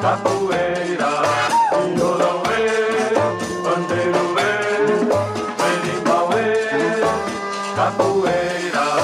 capoeira, violãoê, capoeira.